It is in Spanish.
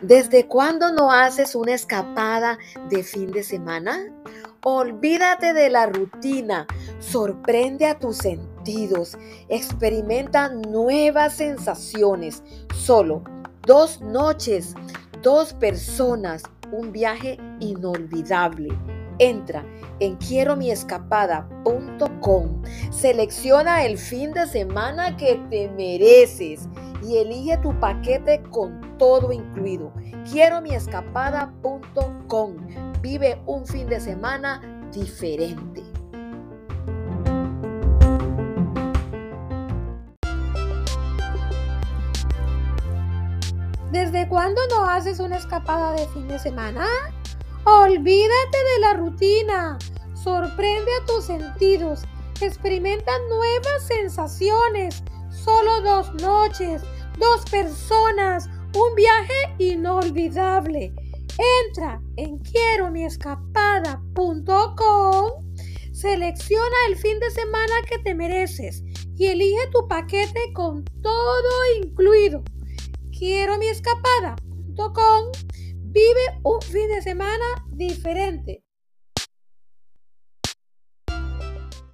¿Desde cuándo no haces una escapada de fin de semana? Olvídate de la rutina, sorprende a tus sentidos, experimenta nuevas sensaciones. Solo dos noches, dos personas, un viaje inolvidable. Entra en quieromiescapada.com, selecciona el fin de semana que te mereces y elige tu paquete con todo incluido. Quieromiescapada.com. Vive un fin de semana diferente. ¿Desde cuándo no haces una escapada de fin de semana? Olvídate de la rutina. Sorprende a tus sentidos. Experimenta nuevas sensaciones. Solo dos noches, dos personas, un viaje inolvidable. Entra en quieromiescapada.com, selecciona el fin de semana que te mereces y elige tu paquete con todo incluido. Quieromiescapada.com Vive un fin de semana diferente.